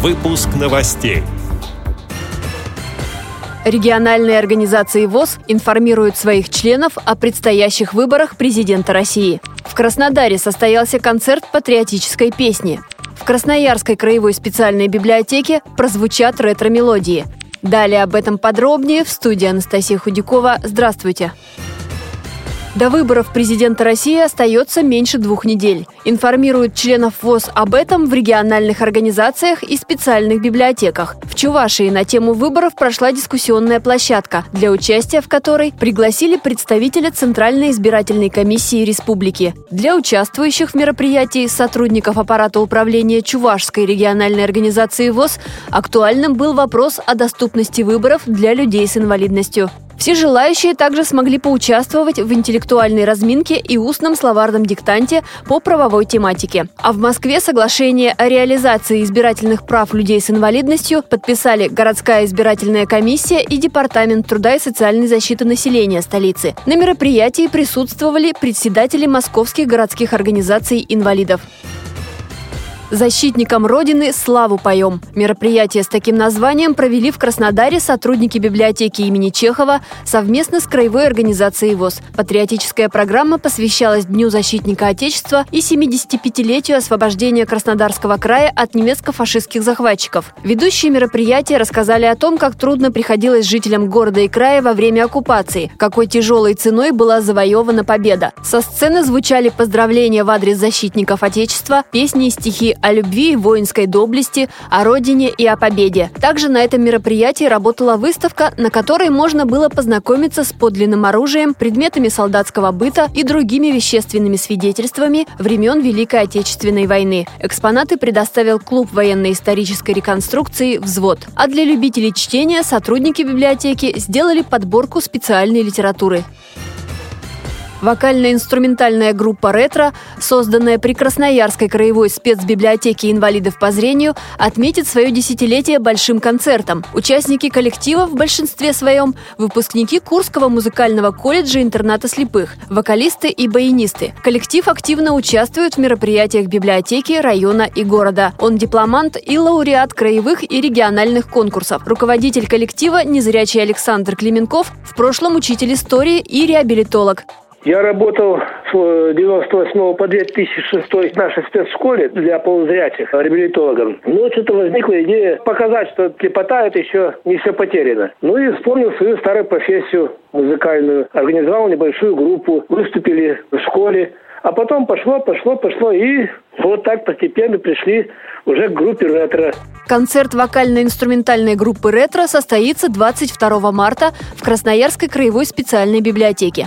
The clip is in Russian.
Выпуск новостей. Региональные организации ВОЗ информируют своих членов о предстоящих выборах президента России. В Краснодаре состоялся концерт патриотической песни. В Красноярской краевой специальной библиотеке прозвучат ретро-мелодии. Далее об этом подробнее в студии Анастасия Худякова. Здравствуйте! До выборов президента России остается меньше двух недель. Информируют членов ВОЗ об этом в региональных организациях и специальных библиотеках. В Чувашии на тему выборов прошла дискуссионная площадка, для участия в которой пригласили представителя Центральной избирательной комиссии республики. Для участвующих в мероприятии сотрудников аппарата управления Чувашской региональной организации ВОЗ актуальным был вопрос о доступности выборов для людей с инвалидностью. Все желающие также смогли поучаствовать в интеллектуальной разминке и устном словарном диктанте по правовой тематике. А в Москве соглашение о реализации избирательных прав людей с инвалидностью подписали городская избирательная комиссия и Департамент труда и социальной защиты населения столицы. На мероприятии присутствовали председатели московских городских организаций инвалидов. Защитникам Родины славу поем. Мероприятие с таким названием провели в Краснодаре сотрудники библиотеки имени Чехова совместно с Краевой организацией ВОЗ. Патриотическая программа посвящалась Дню защитника Отечества и 75-летию освобождения Краснодарского края от немецко-фашистских захватчиков. Ведущие мероприятия рассказали о том, как трудно приходилось жителям города и края во время оккупации, какой тяжелой ценой была завоевана победа. Со сцены звучали поздравления в адрес защитников Отечества, песни и стихи о любви и воинской доблести, о родине и о победе. Также на этом мероприятии работала выставка, на которой можно было познакомиться с подлинным оружием, предметами солдатского быта и другими вещественными свидетельствами времен Великой Отечественной войны. Экспонаты предоставил клуб военно-исторической реконструкции «Взвод». А для любителей чтения сотрудники библиотеки сделали подборку специальной литературы. Вокально-инструментальная группа «Ретро», созданная при Красноярской краевой спецбиблиотеке инвалидов по зрению, отметит свое десятилетие большим концертом. Участники коллектива в большинстве своем – выпускники Курского музыкального колледжа интерната слепых, вокалисты и баянисты. Коллектив активно участвует в мероприятиях библиотеки, района и города. Он дипломант и лауреат краевых и региональных конкурсов. Руководитель коллектива, незрячий Александр Клименков, в прошлом учитель истории и реабилитолог. Я работал с 98 по 2006 в нашей спецшколе для полузрячих реабилитологом. Ну, что-то возникла идея показать, что слепота это еще не все потеряно. Ну и вспомнил свою старую профессию музыкальную. Организовал небольшую группу, выступили в школе. А потом пошло, пошло, пошло, и вот так постепенно пришли уже к группе «Ретро». Концерт вокально-инструментальной группы «Ретро» состоится 22 марта в Красноярской краевой специальной библиотеке.